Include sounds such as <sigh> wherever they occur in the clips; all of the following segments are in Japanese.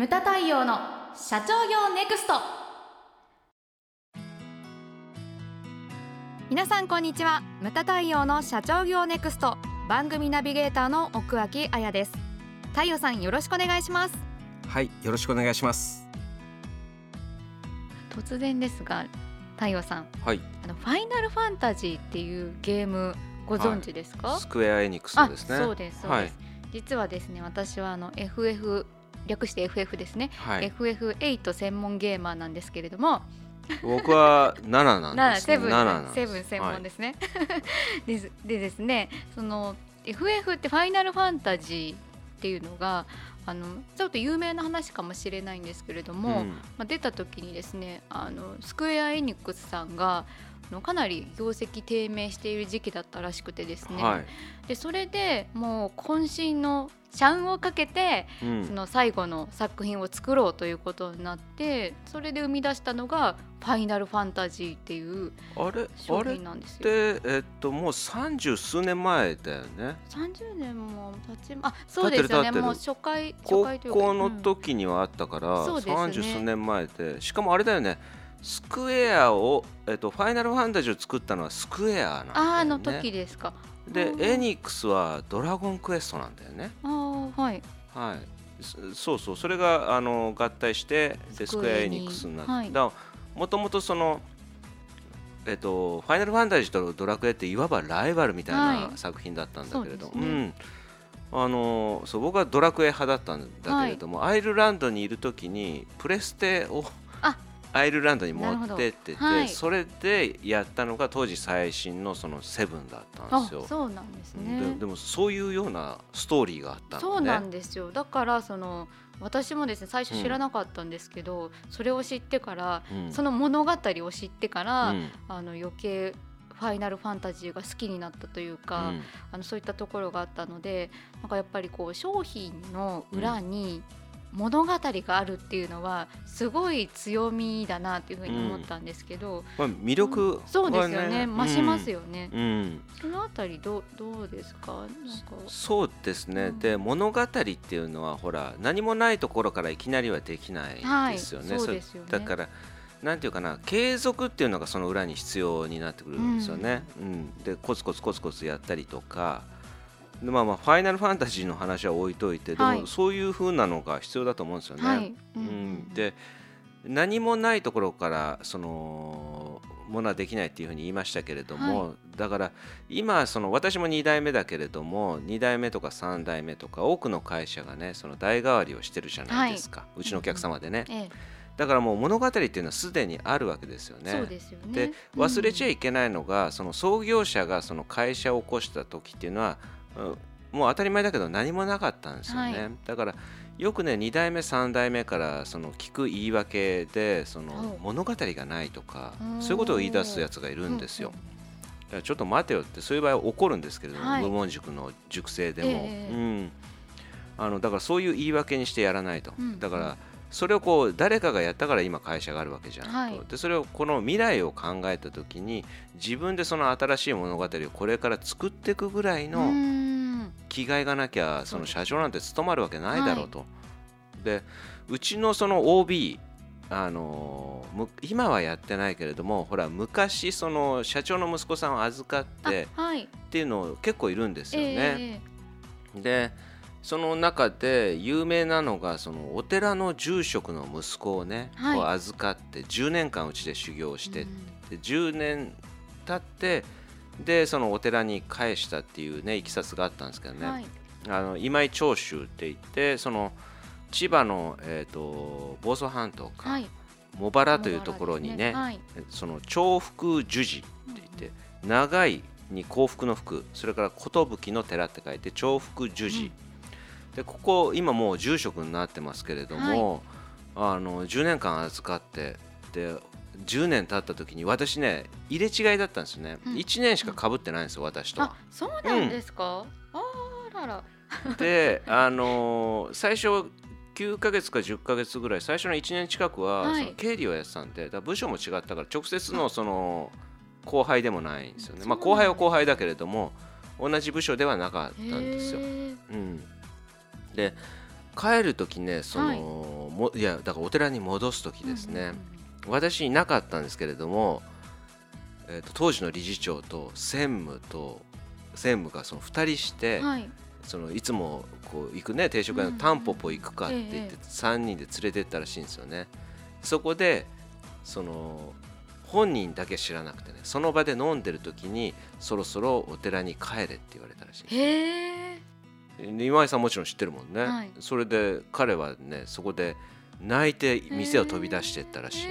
ムタ太陽の社長業ネクスト。皆さんこんにちは。ムタ太陽の社長業ネクスト。番組ナビゲーターの奥脇彩です。太陽さんよろしくお願いします。はいよろしくお願いします。突然ですが太陽さん。はい。あのファイナルファンタジーっていうゲームご存知ですか、スクエアエニックスのですね。あそうですそうです、はい。実はですね私はあの FF 略して FF ですね、はい。FF8 専門ゲーマーなんですけれども。僕は7なんですね。セブン7なんです。セブン専門ですね。<laughs> ですでですねその FF ってファイナルファンタジーっていうのがあのちょっと有名な話かもしれないんですけれども、うん。まあ、出た時にですねあのスクエア・エニックスさんがあのかなり業績低迷している時期だったらしくてですね、はい。でそれでもう渾身の社運をかけてうん。その最後の作品を作ろうということになってそれで生み出したのが「ファイナルファンタジー」っていう商品なんですよ。てえっともう三十数年前だよね。30年も経ちあそうですよね。もう初回初高回というか校のうん時にはあったから三十、数年前で。しかもあれだよねスクエアを、えっと、ファイナルファンタジーを作ったのはスクエアなんだよね。あの時ですか。でうんエニックスはドラゴンクエストなんだよね。ああはい。はい、そそうそう。それがあの合体してでスクエア・エニックスになって、はい。もともとそのえっと、ファイナルファンタジーとドラクエっていわばライバルみたいはない。作品だったんだけれど、そうですね。ん。あのそう僕はドラクエ派だったんだけれども、アイルランドにいる時にプレステをあアイルランドに持ってってて、はい。それでやったのが当時最新のそのセブンだったんあですよ。そうなんですでね。でもそういうようなストーリーがあったのね。そうなんですよ。だからその私もですね最初知らなかったんですけど、それを知ってから、うん。その物語を知ってから、うん。あの余計ファイナルファンタジーが好きになったというか、うん。あのそういったところがあったのでなんかやっぱりこう商品の裏に物語があるっていうのはすごい強みだなっていうふうに思ったんですけど、まあ、魅力は、ねそうですよね。増しますよ、よね、うん。そのあたりどうどうですか？なんか。そうですね、うん。で物語っていうのはほら何もないところからいきなりはできないですよね,、はい。そうですよね。だからなんていうかな継続っていうのがその裏に必要になってくるんですよね、うん。でコツコツコツコツやったりとかでまあまあファイナルファンタジーの話は置いといてではい。もそういう風なのが必要だと思うんですよね、はい、うん、で何もないところからそのものはできないっていうふうに言いましたけれども、はだから今その私も2代目だけれども2代目とか3代目とか多くの会社がねその代替わりをしてるじゃないですか、うちのお客様でね、ええ。だからもう物語っていうのはすでにあるわけですよね。そうですよね。で忘れちゃいいけないのが、その創業者がその会社を起こした時っていうのは、うんもう当たり前だけど何もなかったんですよね、はい。だからよくね2代目3代目からその聞く言い訳でそのはい。物語がないとかうん。そういうことを言い出すやつがいるんですよ。だからちょっと待てよってそういう場合は起こるんですけれども、はい。無門塾の塾生でも、ええうん、あのだからそういう言い訳にしてやらないと、うん。だからそれをこう誰かがやったから今会社があるわけじゃんと、はい。でそれをこの未来を考えた時に自分でその新しい物語をこれから作っていくぐらいうのん。気概がなきゃその社長なん。て務まるわけないだろうと。でうちのその OB あのむ今はやってないけれどもほら昔その社長の息子さんを預かってあはい。っていうの結構いるんですよね。ええでその中で有名なのがそのお寺の住職の息子をね、はい。こう預かって10年間うちで修行して、うん。で10年経ってでそのお寺に返したっていうねいきさつがあったんですけどね、はい。あの今井長州って言ってその千葉の、えー、と房総半島か、はい。茂原というところにねはい。その重福寿寺って言って長いに幸福の福それから寿の寺って書いて重福寿寺、でここ今もう住職になってますけれども、あの10年間預かってで10年経った時に私ね入れ違いだったんですよね、うん。1年しかかぶってないんですよ私とあそうなんですか、あらら。であのー最初9ヶ月か10ヶ月ぐらい最初の1年近くは、経理をやってたんで部署も違ったから直接のその後輩でもないんですよね。まあ後輩は後輩だけれども同じ部署ではなかったんですよ。うん、で帰る時ねその、もいやだからお寺に戻す時ですね、うんうん私いなかったんですけれども、えー、と当時の理事長と専務と専務がその2人して、うんはい。そのいつもこう行くね定食屋のタンポポ行くかって言ってええ3人で連れてったらしいんですよね。そこでその本人だけ知らなくてねその場で飲んでる時にそろそろお寺に帰れって言われたらしいんです今井さんもちろん知ってるもんね、はい。それで彼はねそこで泣いて店を飛び出してったらしい、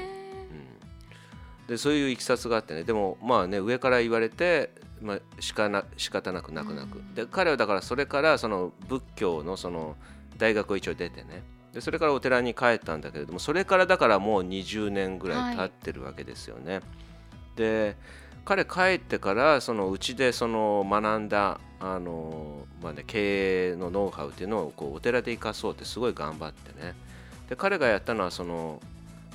でそういういきさつがあってね。でもまあね上から言われて、まあ、しかな仕方なく泣く泣く、うん。で彼はだからそれからその仏教のその大学を一応出てね。でそれからお寺に帰ったんだけれどもそれからだからもう20年ぐらい経ってるわけですよね。で彼帰ってからそのうちでその学んだあの、まあね、経営のノウハウっていうのをこうお寺で生かそうってすごい頑張ってね。で彼がやったのはその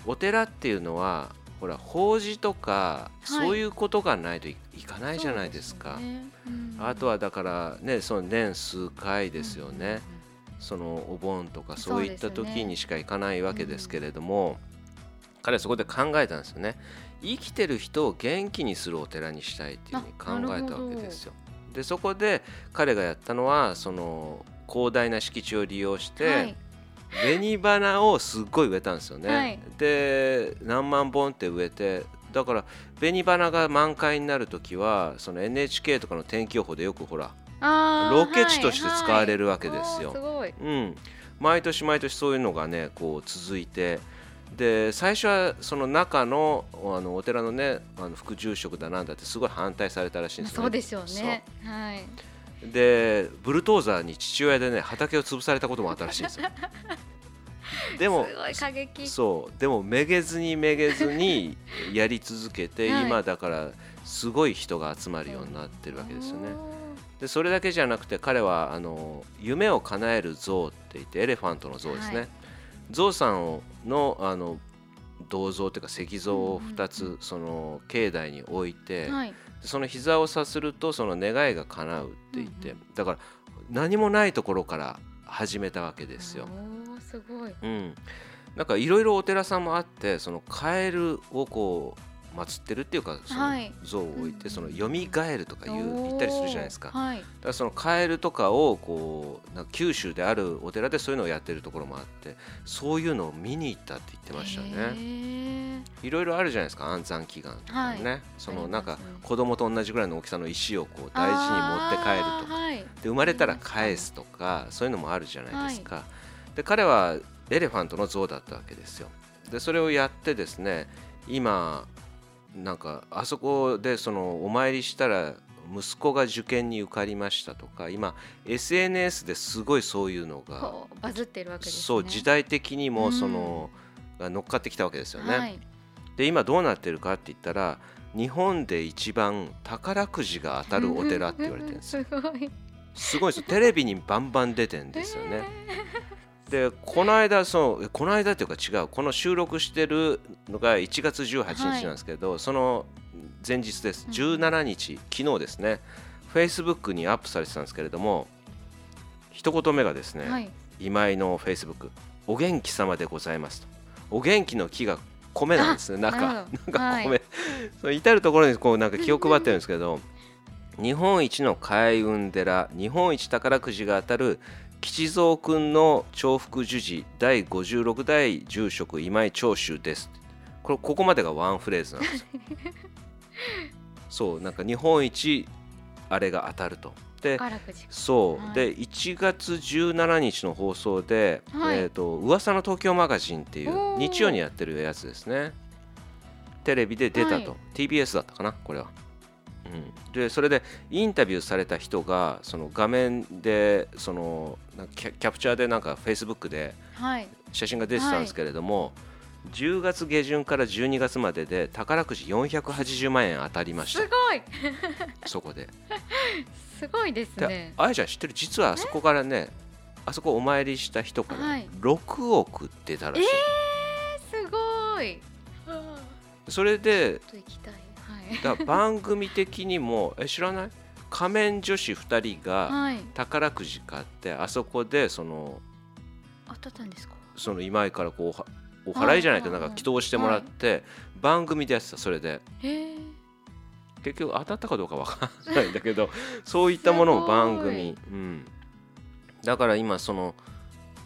お寺っていうのはほら法事とか、い。そういうことがないといいかないじゃないですか。そうよね。うん。あとはだからねその年数回ですよね。そのお盆とかそういった時にしか行かないわけですけれども、彼はそこで考えたんですよね。生きてる人を元気にするお寺にしたいっていうふうに考えたわけですよ。でそこで彼がやったのはその広大な敷地を利用して、はい紅花をすっごい植えたんですよね。はい。で何万本って植えてだから紅花が満開になる時はその NHK とかの天気予報でよくほらロケ地として使われるはいわけですよ。おーすごい。うん、毎年毎年そういうのがねこう続いてで最初はその中のあのお寺のねあの副住職だなんだってすごい反対されたらしいんですよね。そうでしょうね。はいでブルトーザーに父親でね畑を潰されたこともあったらしいんですよ。<laughs> でもそう。でもめげずにめげずに <laughs> やり続けて、はい。今だからすごい人が集まるようになってるわけですよね。でそれだけじゃなくて彼はあの夢を叶える像って言ってエレファントの像ですね、はい。象さんをのあの銅像というか石像を2うんうんうつその境内に置いて、はいその膝をさするとその願いが叶うって言って、うんだから何もないところから始めたわけですよ。おーすごい。うん、なんかいろいろお寺さんもあってそのカエルをこう祀ってるっていうかそのはい像を置いて、うんその蘇るとか言う言ったりするじゃないですか。はい。だからそのカエルとかをこうなんか九州であるお寺でそういうのをやってるところもあってそういうのを見に行ったって言ってましたへねー。いろいろあるじゃないですか安産祈願とかね、はい。そのなんか子供と同じぐらいの大きさの石をこう大事に持って帰るとか。はい。で生まれたら返すとかそういうのもあるじゃないですか、で彼はエレファントの像だったわけですよ。でそれをやってですね今なんかあそこでそのお参りしたら息子が受験に受かりましたとか今 SNS ですごいそういうのがバズってるわけですね。そう時代的にもうん。その、が乗っかってきたわけですよね、はい。で今どうなってるかって言ったら日本で一番宝くじが当たるお寺って言われてるんですよ。<laughs> すごい。すごいです。よテレビにバンバン出てんですよね、でこの間そうえこの間っていうか違うこの収録してるのが1月18日なんですけど、その前日です。うん17日、昨日ですね。Facebook にアップされてたんですけれども一言目がですね、はい。今井の Facebook お元気様でございますと。お元気の木が米なんですね中。ななんか米、そう至る所にこうなんか気を配ってるんですけど日本一の開運寺日本一宝くじが当たる吉蔵くんの重複樹寺第56代住職今井長州です。これここまでがワンフレーズなんですよ。<laughs> そうなんか日本一あれが当たると。でそう、はい。で1月17日の放送で「はい。えー、と噂の東京マガジン」っていう日曜にやってるやつですね。テレビで出たと、はい。TBS だったかなこれは、うん、でそれでインタビューされた人がその画面でそのキャキャプチャーでなんか Facebook ではい。写真が出てたんですけれども、10月下旬から12月までで宝くじ480万円当たりました。すごい。そこで。すごいですでねあやちゃん知ってる？実はあそこからねあそこお参りした人からはい。6億出たらしい、すごい。それでだ番組的にもえ知らない？仮面女子2人がはい。宝くじ買ってあそこでその当たったんですか？その今井からこうはお払いじゃないけどはないんか祈祷してもらって番組でやってたそれで。結局当たったかどうかわからないんだけどそういったものも番組、うん、だから今その、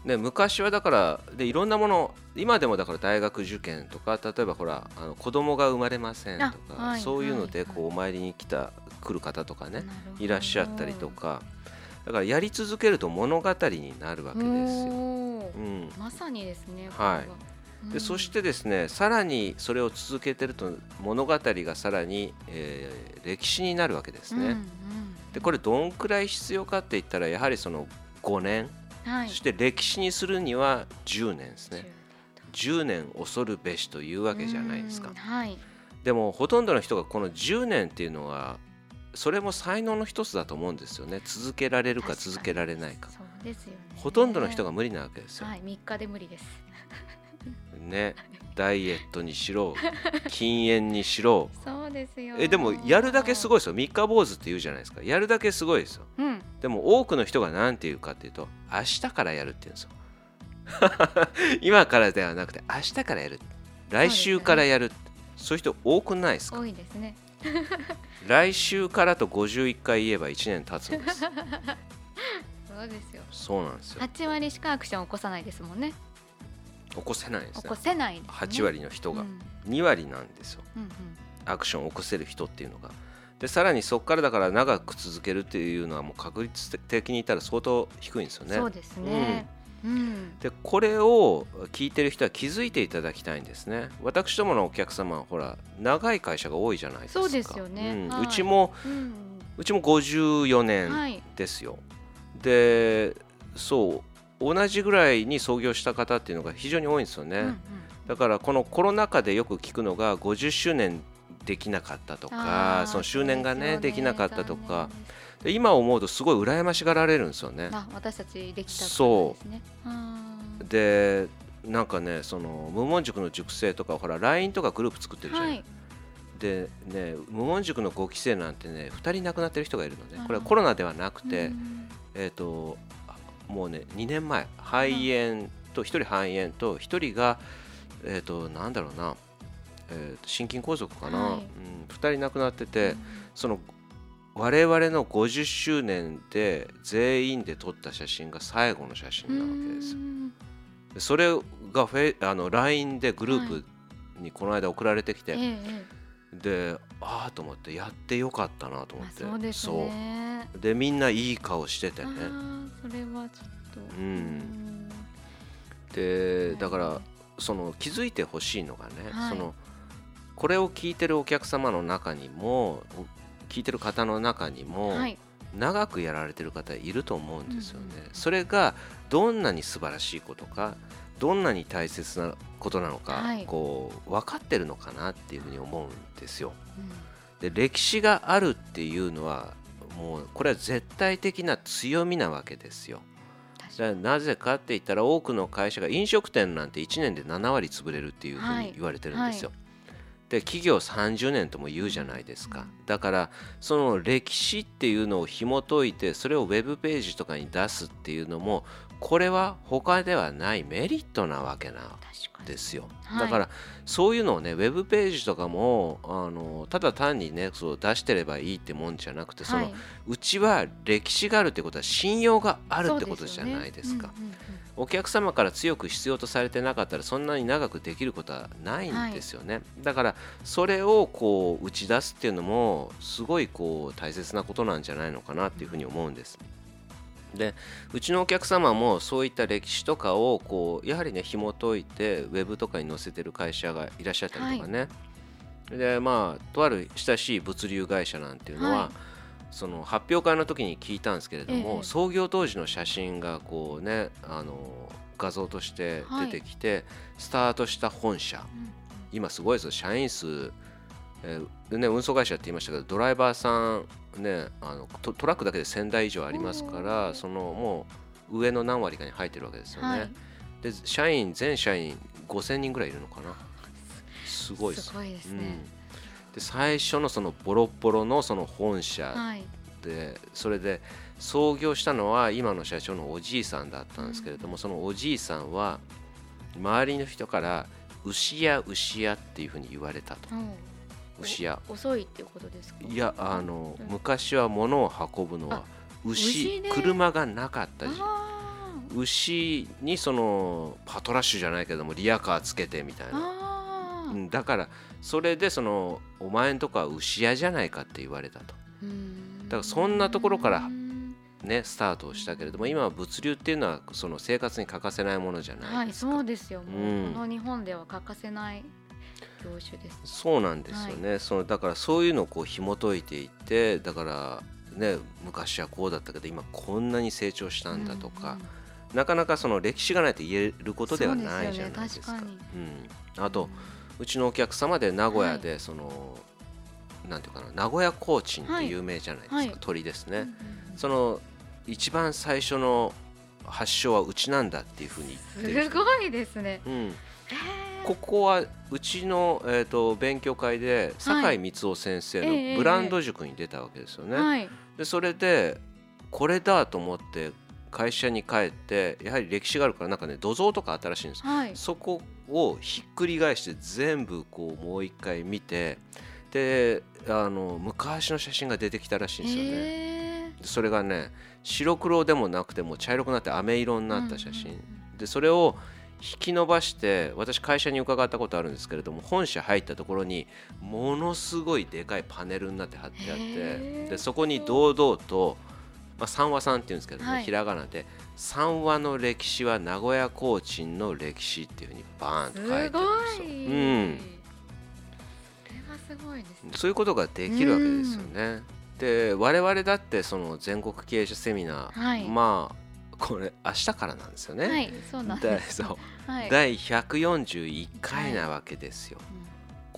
ね、昔はだからでいろんなもの今でもだから大学受験とか例えばほらあの子供が生まれませんとあか、はいそういうのではいこうお参りに来た来る方とかねいらっしゃったりとか。だからやり続けると物語になるわけですよ。うん、まさにですねはい。でそしてですねさらにそれを続けてると物語がさらに、えー歴史になるわけですね。うんうん。でこれどんくらい必要かって言ったらやはりその5年、はい。そして歴史にするには10年ですね。10年恐るべしというわけじゃないですか。うんはい。でもほとんどの人がこの10年っていうのはそれも才能の一つだと思うんですよね。続けられるか続けられないか。そうですよね。ほとんどの人が無理なわけですよ、はい3日で無理です。<laughs> ね。ダイエットにしろ禁煙にしろ。そうですよ。えでもやるだけすごいいですよ。三日坊主って言うじゃないですか。やるだけすごいですよ。うんでも多くの人が何て言うかっていうと明日からやるって言うんですよ。<laughs> 今からではなくて明日からやる。来週からやるそういう人多くないですか？多いですね。来週からと51回言えば1年経つんです。<laughs> そうですよ。そうなんですよ。8割しかアクション起こさないですもんね。起こせないんですね。起こせないです、ね、8割の人が。うん。2割なんですよ。うんうん。アクションを起こせる人っていうのがでさらにそこからだから長く続けるっていうのはもう確率的に言ったら相当低いんですよね。そうですね。うん、でこれを聞いてる人は気づいていただきたいんですね。私どものお客様はほら長い会社が多いじゃないですか。そうですよね。うん。はい。うちもうん。うちも54は年い。ですよ、でそう同じぐらいに創業した方っていうのが非常に多いんですよね、うんうん。だからこのコロナ禍でよく聞くのが50周年できなかったとかその周年がそうすよね。できなかったとか。残念ですで今思うとすごい羨ましがられるんですよね。あ私たちできたからそう。んでなんかねその無門塾の塾生とかほら LINE とかグループ作ってるじゃない、はい。でね無門塾の5期生なんてね2人亡くなってる人がいるのね。これはコロナではなくて、うんえっ、とあもうね2年前肺炎と1人肺炎と1人がえっ、となんだろうな、えーと心筋梗塞かな、はい。うん、2人亡くなってて、その我々の50周年で全員で撮った写真が最後の写真なわけですよ。うん。でそれがフェあの LINE でグループにこの間送られてきて、えええでああと思ってやってよかったなと思って。そうですね。でみんないい顔しててあねーそれはちょっと。うん。でだからその気づいてほしいのがね、はい。そのこれを聞いてるお客様の中にもお聞いてる方の中にも、はい長くやられてる方いると思うんですよね。うんうんそれがどんなに素晴らしいことかどんなに大切なことなのか、はいこう分かってるのかなっていうふうに思うんですよ。うんで歴史があるっていうのはもうこれは絶対的な強みなわけですよ。確かじゃあなぜかって言ったら多くの会社が飲食店なんて1年で7割潰れるっていうふうはいに言われてるんですよ。はで企業30年とも言うじゃないですか。だからその歴史っていうのを紐解いてそれをウェブページとかに出すっていうのもこれは他ではないメリットなわけなですよ。はいだからそういうのをねウェブページとかもあのただ単にねそう出してればいいってもんじゃなくてその、はいうちは歴史があるってことは信用があるってことじゃないですか。お客様から強く必要とされてなかったらそんなに長くできることはないんですよね、だからそれをこう打ち出すっていうのもすごいこう大切なことなんじゃないのかなっていうふうに思うんです。でうちのお客様もそういった歴史とかをこうやはりね紐解いてウェブとかに載せてる会社がいらっしゃったりとかね、でまあとある親しい物流会社なんていうのは、はい。その発表会の時に聞いたんですけれども、ええ。創業当時の写真がこうねあの画像として出てきて、スタートした本社。うん。今すごいですよ。社員数、えーね、運送会社って言いましたけどドライバーさん、ね、あのトトラックだけで1000台以上ありますからそのもう上の何割かに入ってるわけですよね。はい。で社員全社員5000人ぐらいいるのかな。すごいです。すごいですうん。ね、で最初のそのボロッボロのその本社はい。でそれで創業したのは今の社長のおじいさんだったんですけれども、そのおじいさんは周りの人から牛や牛やっていうふうに言われたと。うん牛や。お遅いっていうことですか？いやあの、うん。昔は物を運ぶのは牛。牛で？車がなかった牛にそのパトラッシュじゃないけどもリアカーつけてみたいな、うん、だからそれでそのお前んとこは牛屋じゃないかって言われたと。うん。だからそんなところからうんねスタートをしたけれども今は物流っていうのはその生活に欠かせないものじゃなはいいですか、そうですよ。もう、うん。この日本では欠かせない業種ですそうなんですよね、そのだからそういうのをこう紐解いていってだからね昔はこうだったけど今こんなに成長したんだとか、なかなかその歴史がないと言えることではないじゃないですか。そうですよねうん、あと、うちのお客様で名古屋でその、なんていうかな名古屋コーチンって有名じゃないですか、はい。鳥ですね、うんうんその一番最初の発祥はうちなんだっていうふうに言ってすごいですね。うん、へーここはうちの、えー、と勉強会で酒井光雄先生ええのブランド塾に出たわけですよね。はい。でそれでこれだと思って会社に帰ってやはり歴史があるからなんかね土蔵とかあったらしいんです。はい。そこをひっくり返して全部こうもう一回見てであの昔の写真が出てきたらしいんですよね。へでそれがね白黒でもなくてもう茶色くなって飴色になった写真、うんうん。でそれを引き伸ばして私会社に伺ったことあるんですけれども本社入ったところにものすごいでかいパネルになって貼ってあってでそこに堂々と、まあ、三和さんっていうんですけども、はい。ひらがなで「三和の歴史は名古屋コーチンの歴史」っていうふうにバーンと書いてあるんですよ。い、うん。それはすごいですね。そういうことができるわけですよね。で我々だってその全国経営者セミナー、はい。まあこれ明日からなんですよね。はいそうなん第です。そう。はい。第141回なわけですよ。うん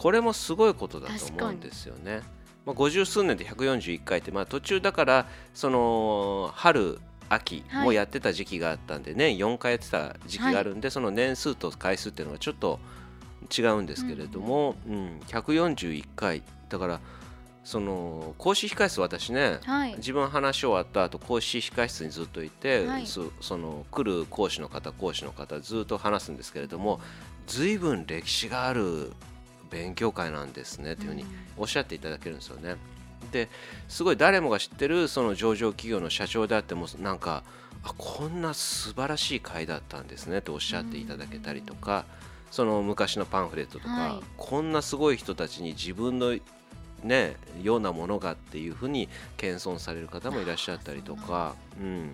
これもすごいことだと思うんですよね。まあ、50数年で141回って、まあ、途中だからその春秋もやってた時期があったんで、年4回やってた時期があるんで、その年数と回数っていうのはちょっと違うんですけれども、うん141回。だからその講師控室私ねはい。自分話し終わった後講師控室にずっといて、はい。そその来る講師の方講師の方ずっと話すんですけれども随分歴史がある勉強会なんですねというふうにおっしゃっていただけるんですよね。ですごい誰もが知ってるその上場企業の社長であってもなんかあこんな素晴らしい会だったんですねとおっしゃっていただけたりとか、その昔のパンフレットとか、はい。こんなすごい人たちに自分のねようなものがっていうふうに謙遜される方もいらっしゃったりとか、うん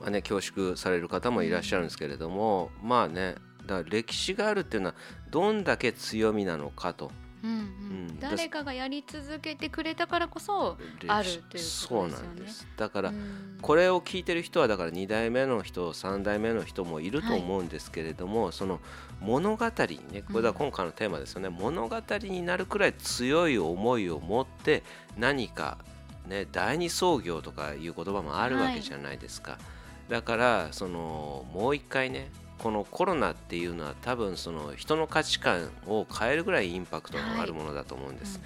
まあね、恐縮される方もいらっしゃるんですけれども、まあねだから歴史があるっていうのはどんだけ強みなのかと。うんうん。うん。誰かがやり続けてくれたからこそあるということですよね。そうなんです。だからうん。これを聞いてる人はだから2代目の人3代目の人もいると思うんですけれども、その物語にねこれは今回のテーマですよね、物語になるくらい強い思いを持って何かね第二創業とかいう言葉もあるわけじゃないですか、だからそのもう一回ねこのコロナっていうのは多分その人の価値観を変えるぐらいインパクトのあるものだと思うんです、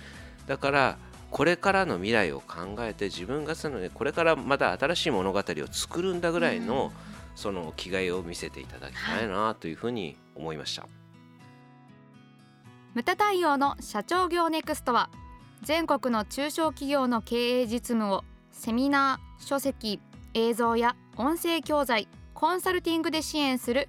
だからこれからの未来を考えて自分がその、ね、これからまた新しい物語を作るんだぐらいの、その気概を見せていただきたいなというふうに思いました。ムタ対応の社長業ネクストは全国の中小企業の経営実務をセミナー書籍映像や音声教材コンサルティングで支援する